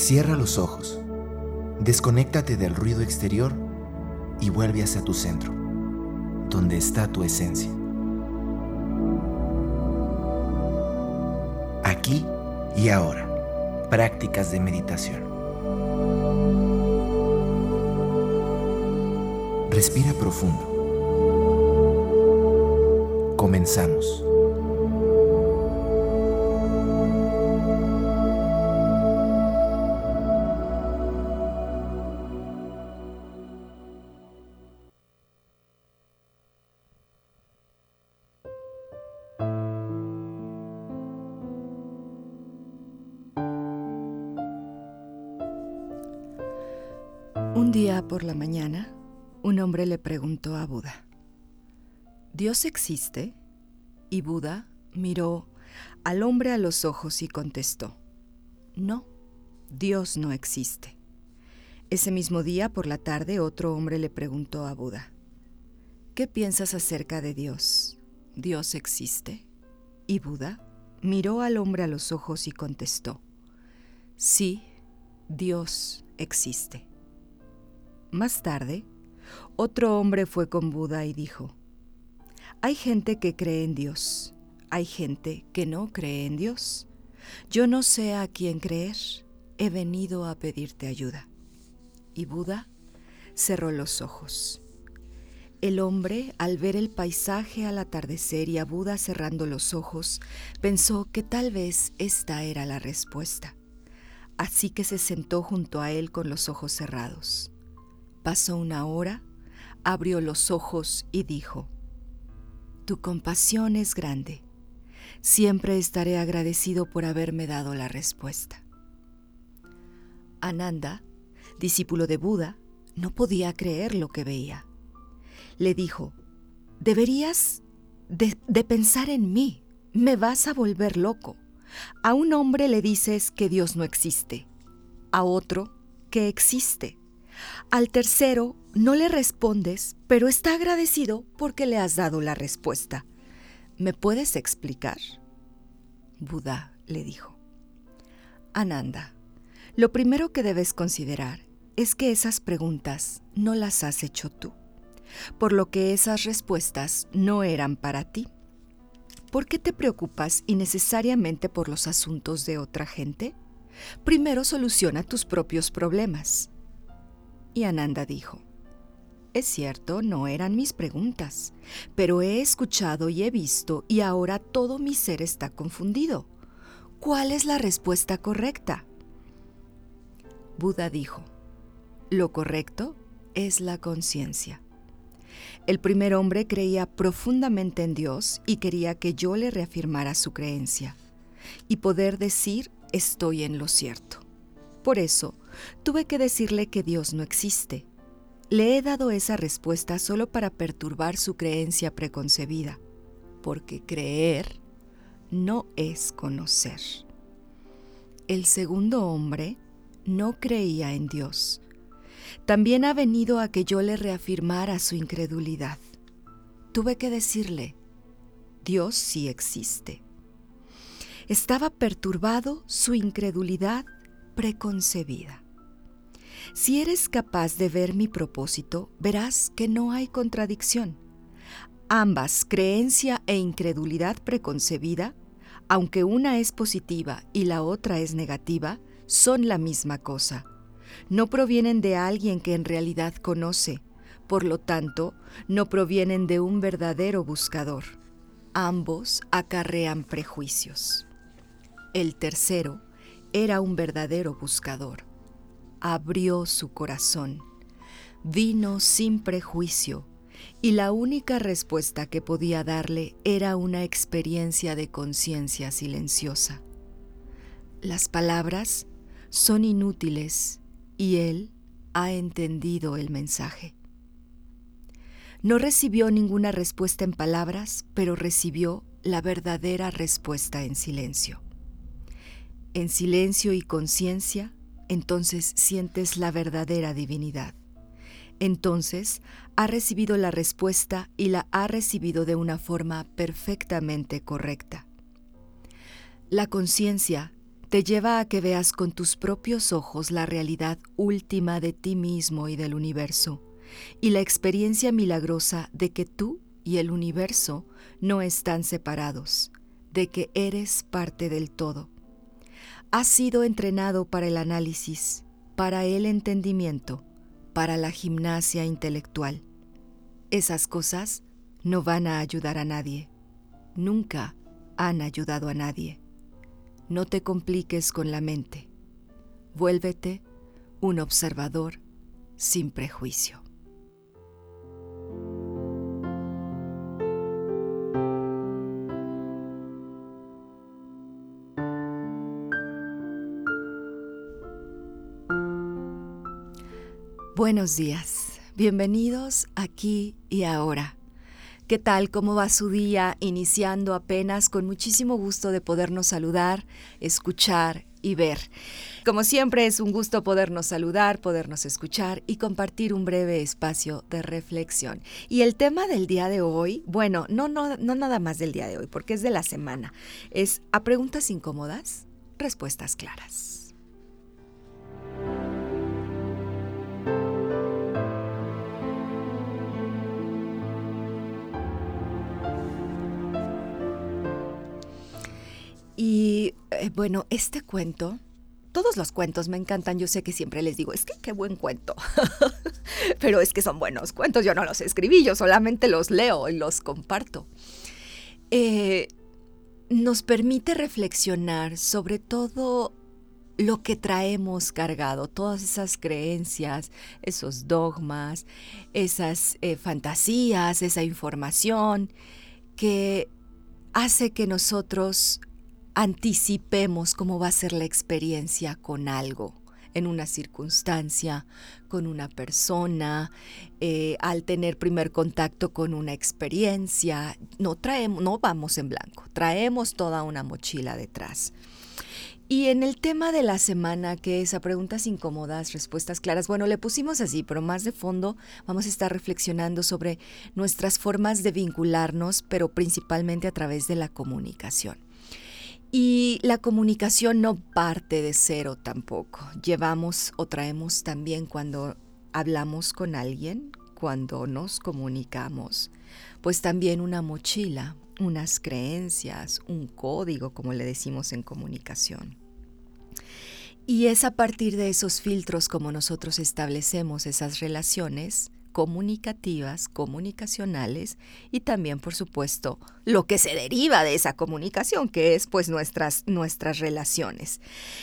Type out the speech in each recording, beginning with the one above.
Cierra los ojos, desconéctate del ruido exterior y vuelve hacia tu centro, donde está tu esencia. Aquí y ahora, prácticas de meditación. Respira profundo. Comenzamos. Un día por la mañana, un hombre le preguntó a Buda, ¿Dios existe? Y Buda miró al hombre a los ojos y contestó, no, Dios no existe. Ese mismo día por la tarde otro hombre le preguntó a Buda, ¿qué piensas acerca de Dios? ¿Dios existe? Y Buda miró al hombre a los ojos y contestó, sí, Dios existe. Más tarde, otro hombre fue con Buda y dijo, hay gente que cree en Dios, hay gente que no cree en Dios. Yo no sé a quién creer, he venido a pedirte ayuda. Y Buda cerró los ojos. El hombre, al ver el paisaje al atardecer y a Buda cerrando los ojos, pensó que tal vez esta era la respuesta. Así que se sentó junto a él con los ojos cerrados. Pasó una hora, abrió los ojos y dijo, Tu compasión es grande. Siempre estaré agradecido por haberme dado la respuesta. Ananda, discípulo de Buda, no podía creer lo que veía. Le dijo, Deberías de, de pensar en mí, me vas a volver loco. A un hombre le dices que Dios no existe, a otro que existe. Al tercero no le respondes, pero está agradecido porque le has dado la respuesta. ¿Me puedes explicar? Buda le dijo. Ananda, lo primero que debes considerar es que esas preguntas no las has hecho tú, por lo que esas respuestas no eran para ti. ¿Por qué te preocupas innecesariamente por los asuntos de otra gente? Primero soluciona tus propios problemas. Y Ananda dijo, es cierto, no eran mis preguntas, pero he escuchado y he visto y ahora todo mi ser está confundido. ¿Cuál es la respuesta correcta? Buda dijo, lo correcto es la conciencia. El primer hombre creía profundamente en Dios y quería que yo le reafirmara su creencia y poder decir estoy en lo cierto. Por eso, tuve que decirle que Dios no existe. Le he dado esa respuesta solo para perturbar su creencia preconcebida, porque creer no es conocer. El segundo hombre no creía en Dios. También ha venido a que yo le reafirmara su incredulidad. Tuve que decirle, Dios sí existe. Estaba perturbado su incredulidad preconcebida. Si eres capaz de ver mi propósito, verás que no hay contradicción. Ambas, creencia e incredulidad preconcebida, aunque una es positiva y la otra es negativa, son la misma cosa. No provienen de alguien que en realidad conoce, por lo tanto, no provienen de un verdadero buscador. Ambos acarrean prejuicios. El tercero era un verdadero buscador. Abrió su corazón, vino sin prejuicio, y la única respuesta que podía darle era una experiencia de conciencia silenciosa. Las palabras son inútiles y él ha entendido el mensaje. No recibió ninguna respuesta en palabras, pero recibió la verdadera respuesta en silencio. En silencio y conciencia, entonces sientes la verdadera divinidad. Entonces ha recibido la respuesta y la ha recibido de una forma perfectamente correcta. La conciencia te lleva a que veas con tus propios ojos la realidad última de ti mismo y del universo y la experiencia milagrosa de que tú y el universo no están separados, de que eres parte del todo. Has sido entrenado para el análisis, para el entendimiento, para la gimnasia intelectual. Esas cosas no van a ayudar a nadie. Nunca han ayudado a nadie. No te compliques con la mente. Vuélvete un observador sin prejuicio. Buenos días, bienvenidos aquí y ahora. ¿Qué tal? ¿Cómo va su día? Iniciando apenas con muchísimo gusto de podernos saludar, escuchar y ver. Como siempre es un gusto podernos saludar, podernos escuchar y compartir un breve espacio de reflexión. Y el tema del día de hoy, bueno, no, no, no nada más del día de hoy, porque es de la semana, es a preguntas incómodas, respuestas claras. Bueno, este cuento, todos los cuentos me encantan, yo sé que siempre les digo, es que qué buen cuento, pero es que son buenos cuentos, yo no los escribí, yo solamente los leo y los comparto. Eh, nos permite reflexionar sobre todo lo que traemos cargado, todas esas creencias, esos dogmas, esas eh, fantasías, esa información que hace que nosotros anticipemos cómo va a ser la experiencia con algo, en una circunstancia, con una persona, eh, al tener primer contacto con una experiencia. No traemos, no vamos en blanco, traemos toda una mochila detrás. Y en el tema de la semana, que es a preguntas incómodas, respuestas claras, bueno, le pusimos así, pero más de fondo vamos a estar reflexionando sobre nuestras formas de vincularnos, pero principalmente a través de la comunicación. Y la comunicación no parte de cero tampoco. Llevamos o traemos también cuando hablamos con alguien, cuando nos comunicamos, pues también una mochila, unas creencias, un código, como le decimos en comunicación. Y es a partir de esos filtros como nosotros establecemos esas relaciones comunicativas, comunicacionales y también, por supuesto, lo que se deriva de esa comunicación, que es pues nuestras, nuestras relaciones.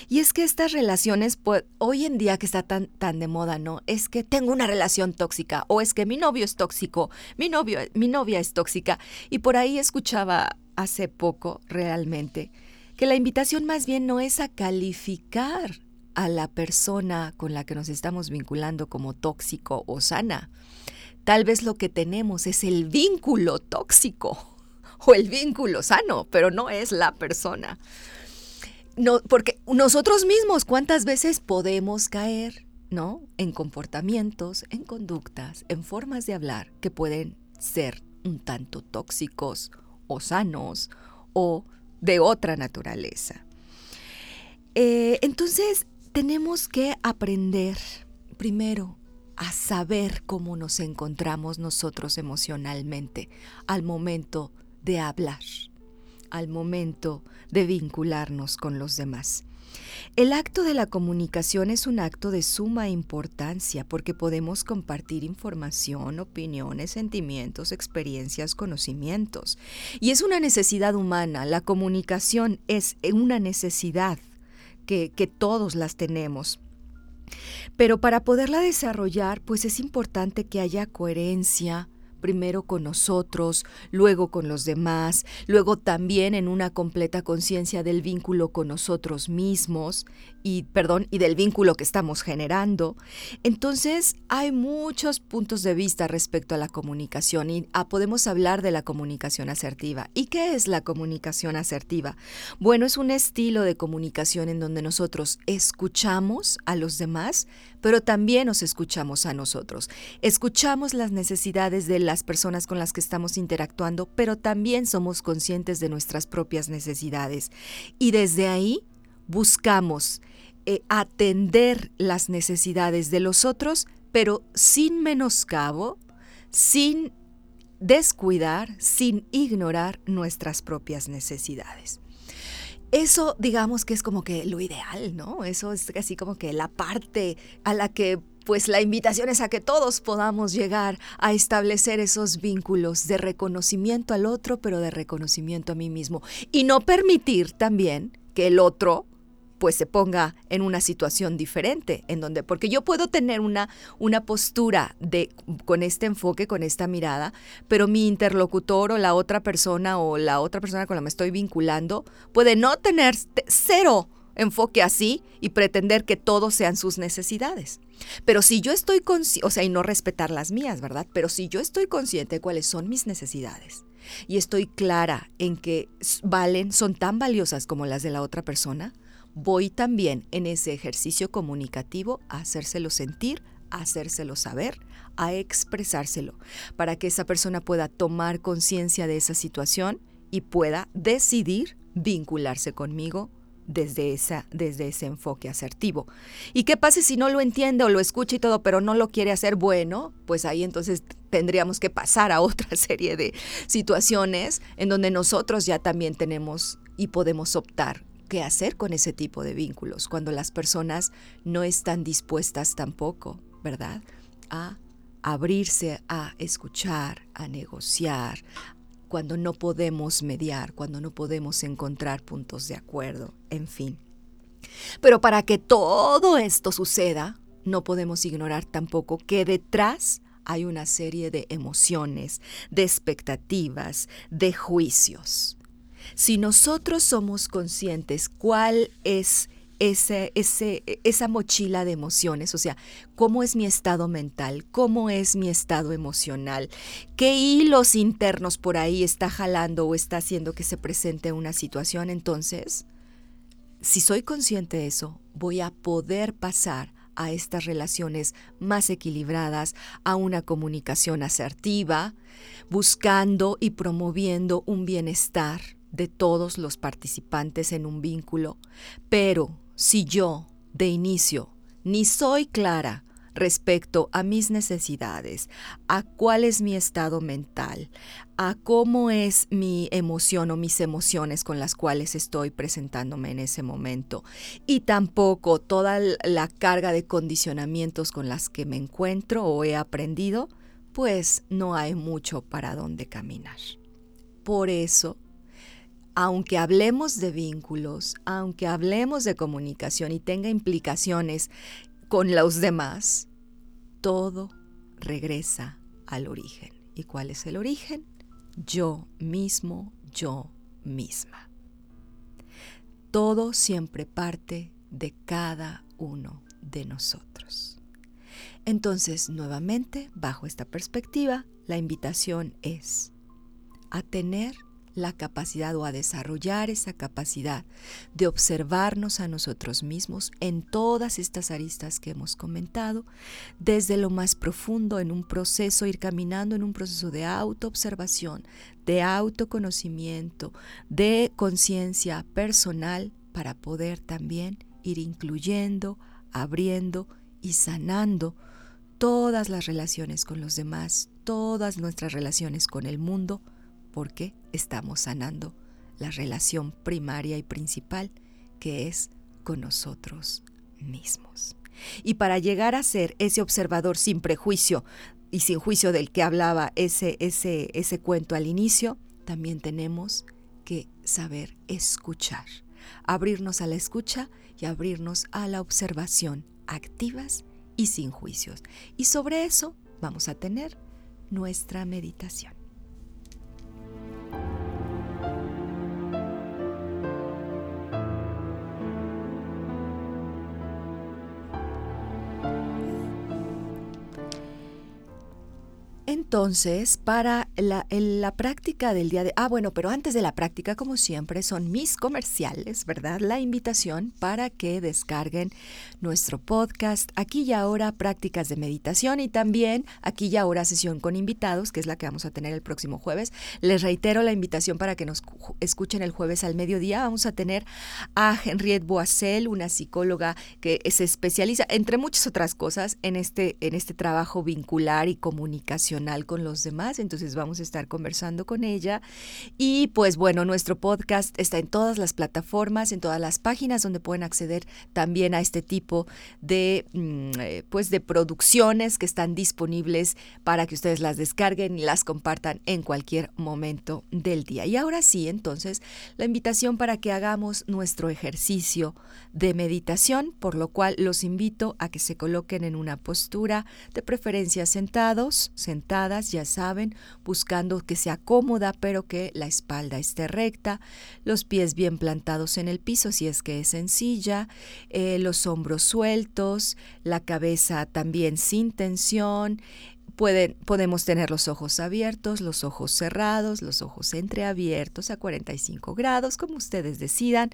Y es que estas relaciones, pues, hoy en día que está tan, tan de moda, ¿no? Es que tengo una relación tóxica o es que mi novio es tóxico, mi, novio, mi novia es tóxica. Y por ahí escuchaba hace poco realmente que la invitación más bien no es a calificar a la persona con la que nos estamos vinculando como tóxico o sana. Tal vez lo que tenemos es el vínculo tóxico o el vínculo sano, pero no es la persona. No, porque nosotros mismos, ¿cuántas veces podemos caer, ¿no? En comportamientos, en conductas, en formas de hablar que pueden ser un tanto tóxicos o sanos o de otra naturaleza. Eh, entonces, tenemos que aprender primero a saber cómo nos encontramos nosotros emocionalmente al momento de hablar, al momento de vincularnos con los demás. El acto de la comunicación es un acto de suma importancia porque podemos compartir información, opiniones, sentimientos, experiencias, conocimientos. Y es una necesidad humana. La comunicación es una necesidad que, todos las tenemos. Pero para poderla desarrollar, pues es importante que haya coherencia, primero con nosotros, luego con los demás, luego también en una completa conciencia del vínculo con nosotros mismos y perdón, y del vínculo que estamos generando. Entonces, hay muchos puntos de vista respecto a la comunicación y ah, podemos hablar de la comunicación asertiva. ¿Y qué es la comunicación asertiva? Bueno, es un estilo de comunicación en donde nosotros escuchamos a los demás, pero también nos escuchamos a nosotros. Escuchamos las necesidades de las personas con las que estamos interactuando, pero también somos conscientes de nuestras propias necesidades. Y desde ahí buscamos eh, atender las necesidades de los otros, pero sin menoscabo, sin descuidar, sin ignorar nuestras propias necesidades. Eso digamos que es como que lo ideal, ¿no? Eso es así como que la parte a la que pues la invitación es a que todos podamos llegar a establecer esos vínculos de reconocimiento al otro, pero de reconocimiento a mí mismo. Y no permitir también que el otro pues se ponga en una situación diferente, en donde, porque yo puedo tener una, una postura de, con este enfoque, con esta mirada, pero mi interlocutor o la otra persona o la otra persona con la que me estoy vinculando puede no tener cero enfoque así y pretender que todos sean sus necesidades. Pero si yo estoy consciente, o sea, y no respetar las mías, ¿verdad? Pero si yo estoy consciente de cuáles son mis necesidades y estoy clara en que valen, son tan valiosas como las de la otra persona, voy también en ese ejercicio comunicativo a hacérselo sentir, a hacérselo saber, a expresárselo, para que esa persona pueda tomar conciencia de esa situación y pueda decidir vincularse conmigo desde, esa, desde ese enfoque asertivo. ¿Y qué pasa si no lo entiende o lo escucha y todo, pero no lo quiere hacer bueno? Pues ahí entonces tendríamos que pasar a otra serie de situaciones en donde nosotros ya también tenemos y podemos optar qué hacer con ese tipo de vínculos cuando las personas no están dispuestas tampoco, ¿verdad? A abrirse a escuchar, a negociar, cuando no podemos mediar, cuando no podemos encontrar puntos de acuerdo, en fin. Pero para que todo esto suceda, no podemos ignorar tampoco que detrás hay una serie de emociones, de expectativas, de juicios. Si nosotros somos conscientes cuál es ese, esa mochila de emociones, o sea, cómo es mi estado mental, cómo es mi estado emocional, qué hilos internos por ahí está jalando o está haciendo que se presente una situación, entonces, si soy consciente de eso, voy a poder pasar a estas relaciones más equilibradas, a una comunicación asertiva, buscando y promoviendo un bienestar de todos los participantes en un vínculo, pero si yo, de inicio, ni soy clara respecto a mis necesidades, a cuál es mi estado mental, a cómo es mi emoción o mis emociones con las cuales estoy presentándome en ese momento, y tampoco toda la carga de condicionamientos con las que me encuentro o he aprendido, pues no hay mucho para dónde caminar. Por eso, aunque hablemos de vínculos, aunque hablemos de comunicación y tenga implicaciones con los demás, todo regresa al origen. ¿Y cuál es el origen? Yo mismo, yo misma. Todo siempre parte de cada uno de nosotros. Entonces, nuevamente, bajo esta perspectiva, la invitación es a tener la capacidad o a desarrollar esa capacidad de observarnos a nosotros mismos en todas estas aristas que hemos comentado, desde lo más profundo en un proceso, ir caminando en un proceso de autoobservación, de autoconocimiento, de conciencia personal para poder también ir incluyendo, abriendo y sanando todas las relaciones con los demás, todas nuestras relaciones con el mundo, porque estamos sanando la relación primaria y principal que es con nosotros mismos. Y para llegar a ser ese observador sin prejuicio y sin juicio del que hablaba ese, ese, ese cuento al inicio, también tenemos que saber escuchar, abrirnos a la escucha y abrirnos a la observación activas y sin juicios. Y sobre eso vamos a tener nuestra meditación. Entonces, para la, práctica del día de... Ah, bueno, pero antes de la práctica, como siempre, son mis comerciales, ¿verdad? La invitación para que descarguen nuestro podcast aquí y ahora prácticas de meditación y también aquí y ahora sesión con invitados, que es la que vamos a tener el próximo jueves. Les reitero la invitación para que nos escuchen el jueves al mediodía. Vamos a tener a Henriette Boissel, una psicóloga que se especializa, entre muchas otras cosas, en este, en este trabajo vincular y con los demás, entonces vamos a estar conversando con ella. Y pues bueno, nuestro podcast está en todas las plataformas, en todas las páginas donde pueden acceder también a este tipo de, mm, eh, pues de producciones que están disponibles para que ustedes las descarguen y las compartan en cualquier momento del día. Y ahora sí, entonces, la invitación para que hagamos nuestro ejercicio de meditación, por lo cual los invito a que se coloquen en una postura de preferencia sentados, sentados ya saben, buscando que sea cómoda, pero que la espalda esté recta, los pies bien plantados en el piso si es que es sencilla, eh, los hombros sueltos, la cabeza también sin tensión, Pueden, podemos tener los ojos abiertos, los ojos cerrados, los ojos entreabiertos a 45 grados, como ustedes decidan,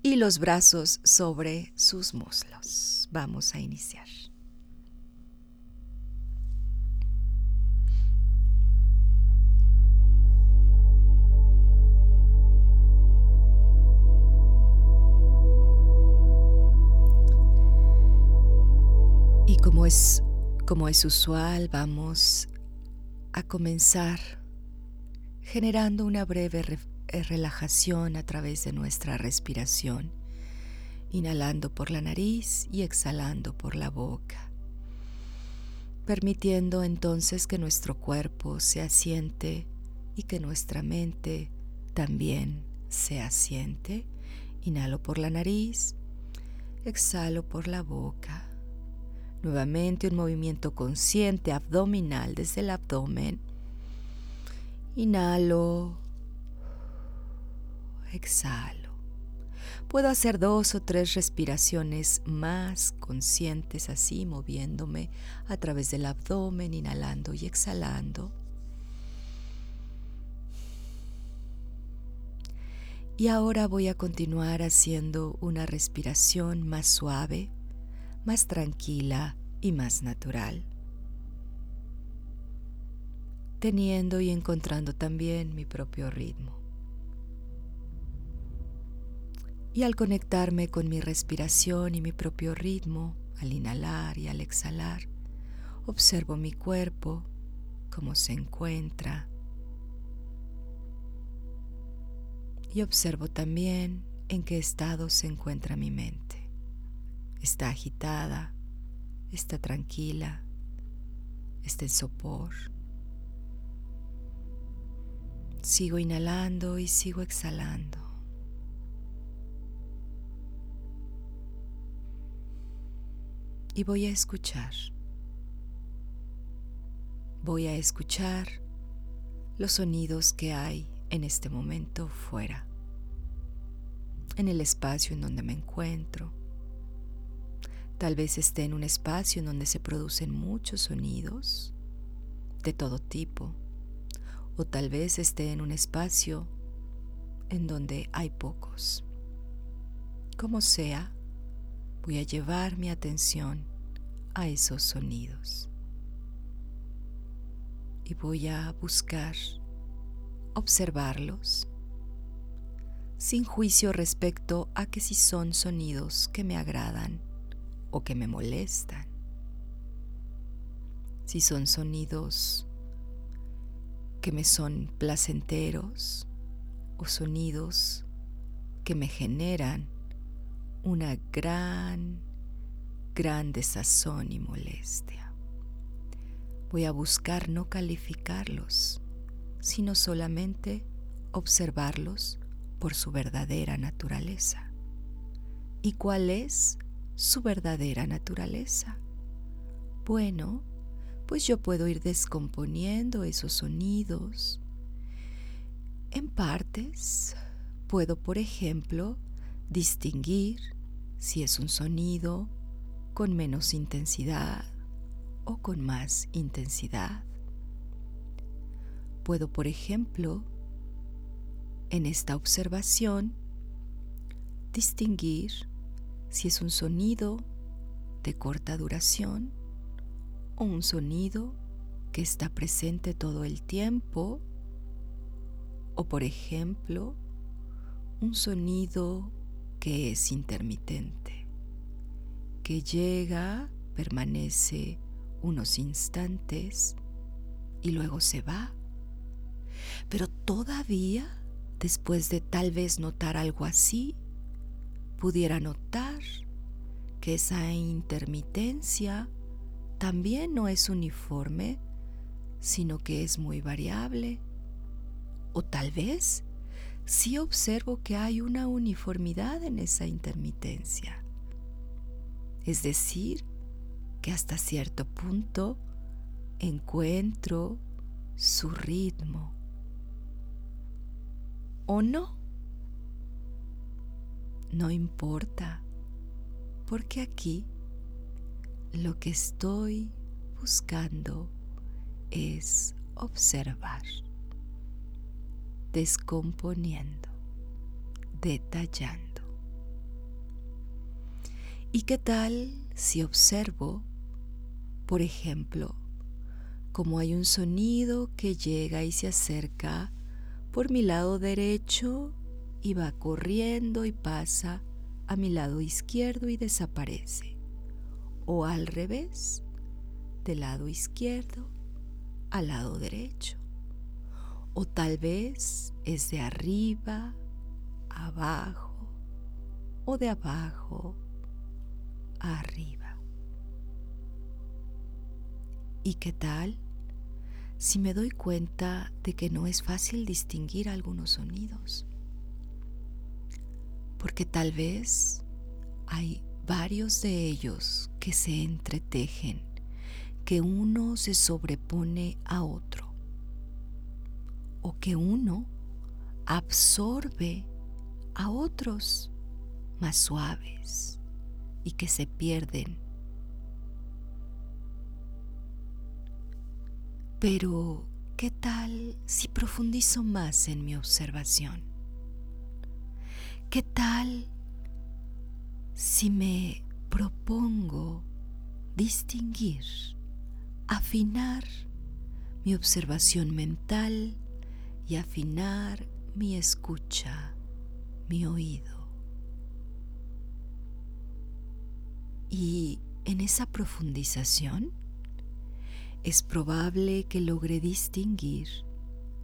y los brazos sobre sus muslos. Vamos a iniciar. Como es, como es usual, vamos a comenzar generando una breve eh, relajación a través de nuestra respiración, inhalando por la nariz y exhalando por la boca, permitiendo entonces que nuestro cuerpo se asiente y que nuestra mente también se asiente. Inhalo por la nariz, exhalo por la boca. Nuevamente un movimiento consciente abdominal desde el abdomen. Inhalo. Exhalo. Puedo hacer dos o tres respiraciones más conscientes así, moviéndome a través del abdomen, inhalando y exhalando. Y ahora voy a continuar haciendo una respiración más suave más tranquila y más natural, teniendo y encontrando también mi propio ritmo. Y al conectarme con mi respiración y mi propio ritmo, al inhalar y al exhalar, observo mi cuerpo, cómo se encuentra. Y observo también en qué estado se encuentra mi mente está agitada, está tranquila, está en sopor. Sigo inhalando y sigo exhalando. Y voy a escuchar. Voy a escuchar los sonidos que hay en este momento fuera, en el espacio en donde me encuentro Tal vez esté en un espacio en donde se producen muchos sonidos de todo tipo. O tal vez esté en un espacio en donde hay pocos. Como sea, voy a llevar mi atención a esos sonidos. Y voy a buscar observarlos sin juicio respecto a que si son sonidos que me agradan o que me molestan. si son sonidos que me son placenteros o sonidos que me generan una gran, gran desazón y molestia. Voy a buscar no calificarlos, sino solamente observarlos por su verdadera naturaleza. ¿Y cuál es su verdadera naturaleza? Bueno, pues yo puedo ir descomponiendo esos sonidos en partes. Puedo, por ejemplo, distinguir si es un sonido con menos intensidad o con más intensidad. Puedo, por ejemplo, en esta observación, distinguir si es un sonido de corta duración o un sonido que está presente todo el tiempo o por ejemplo un sonido que es intermitente, que llega, permanece unos instantes y luego se va. Pero todavía, después de tal vez notar algo así, pudiera notar que esa intermitencia también no es uniforme, sino que es muy variable. O tal vez sí observo que hay una uniformidad en esa intermitencia. Es decir, que hasta cierto punto encuentro su ritmo. ¿O no? No importa, porque aquí lo que estoy buscando es observar, descomponiendo, detallando. ¿Y qué tal si observo, por ejemplo, como hay un sonido que llega y se acerca por mi lado derecho y va corriendo y pasa a mi lado izquierdo y desaparece? O al revés, del lado izquierdo al lado derecho. O tal vez es de arriba, abajo o de abajo arriba. ¿Y qué tal si me doy cuenta de que no es fácil distinguir algunos sonidos? Porque tal vez hay varios de ellos que se entretejen, que uno se sobrepone a otro, o que uno absorbe a otros más suaves y que se pierden. Pero, ¿qué tal si profundizo más en mi observación? ¿Qué tal si me propongo distinguir, afinar mi observación mental y afinar mi escucha, mi oído? Y en esa profundización es probable que logre distinguir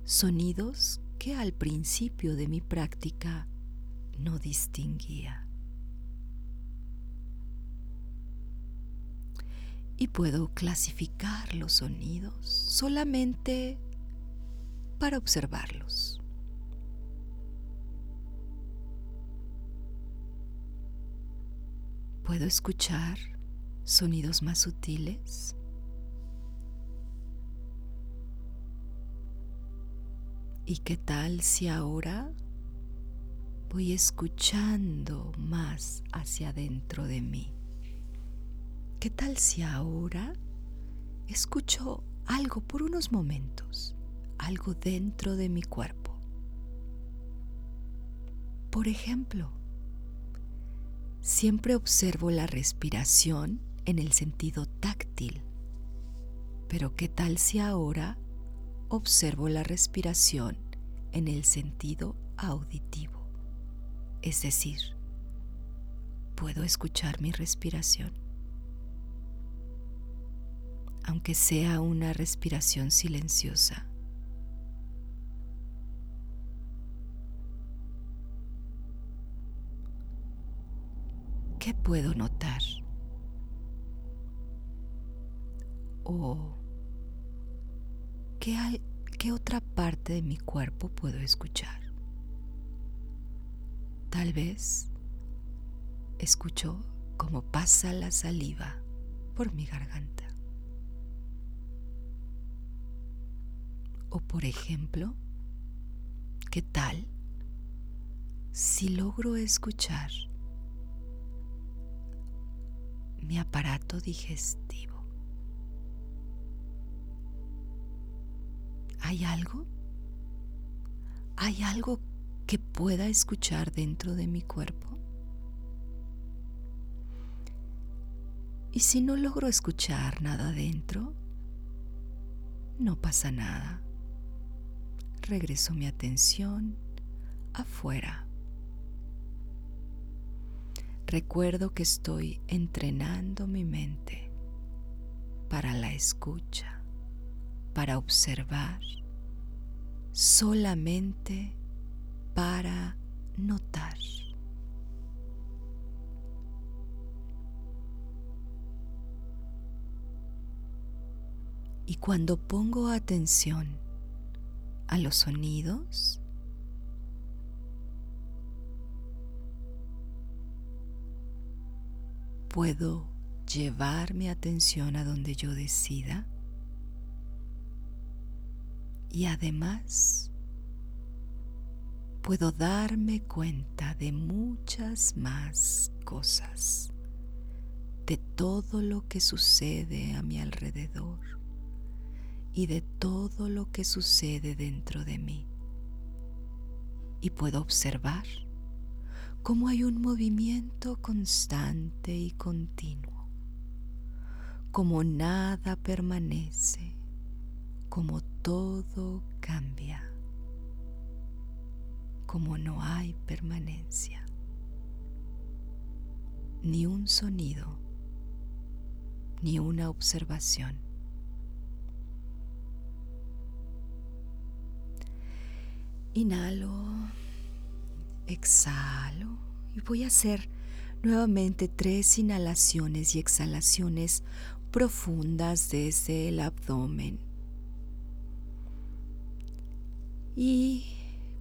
sonidos que al principio de mi práctica no distinguía. Y puedo clasificar los sonidos solamente para observarlos. ¿Puedo escuchar sonidos más sutiles? ¿Y qué tal si ahora voy escuchando más hacia adentro de mí? ¿Qué tal si ahora escucho algo por unos momentos, algo dentro de mi cuerpo? Por ejemplo, Siempre observo la respiración en el sentido táctil. Pero ¿qué tal si ahora observo la respiración en el sentido auditivo? Es decir, ¿puedo escuchar mi respiración? aunque sea una respiración silenciosa. ¿Qué puedo notar? ¿O qué, qué otra parte de mi cuerpo puedo escuchar? Tal vez escucho cómo pasa la saliva por mi garganta. O por ejemplo, ¿qué tal si logro escuchar mi aparato digestivo? ¿Hay algo? ¿Hay algo que pueda escuchar dentro de mi cuerpo? Y si no logro escuchar nada dentro, no pasa nada. Regreso mi atención afuera. Recuerdo que estoy entrenando mi mente para la escucha, para observar, solamente para notar. Y cuando pongo atención a los sonidos, puedo llevar mi atención a donde yo decida y además puedo darme cuenta de muchas más cosas, de todo lo que sucede a mi alrededor y de todo lo que sucede dentro de mí. Y puedo observar cómo hay un movimiento constante y continuo, como nada permanece, como todo cambia, como no hay permanencia, ni un sonido, ni una observación Inhalo, exhalo y voy a hacer nuevamente tres inhalaciones y exhalaciones profundas desde el abdomen. Y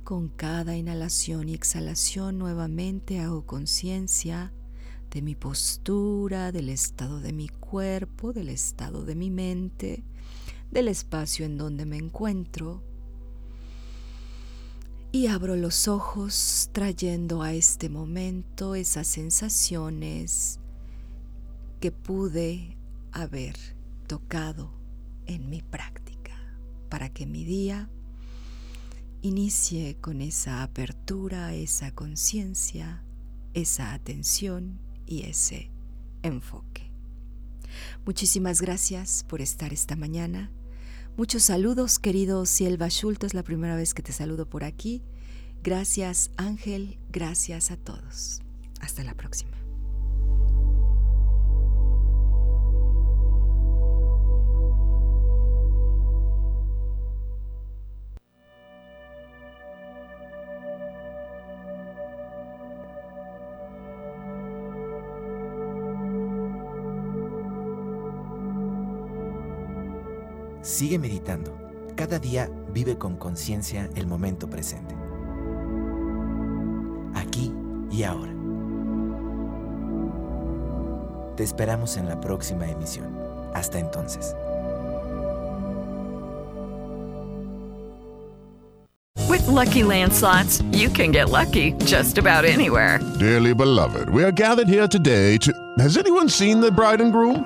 con cada inhalación y exhalación nuevamente hago conciencia de mi postura, del estado de mi cuerpo, del estado de mi mente, del espacio en donde me encuentro. Y abro los ojos trayendo a este momento esas sensaciones que pude haber tocado en mi práctica para que mi día inicie con esa apertura, esa conciencia, esa atención y ese enfoque. Muchísimas gracias por estar esta mañana Muchos saludos, querido Silva Schultz, es la primera vez que te saludo por aquí. Gracias, Ángel, gracias a todos. Hasta la próxima. Sigue meditando. Cada día vive con conciencia el momento presente. Aquí y ahora. Te esperamos en la próxima emisión. Hasta entonces. With lucky landslots, you can get lucky just about anywhere. Dearly beloved, we are gathered here today to. Has anyone seen the bride and groom?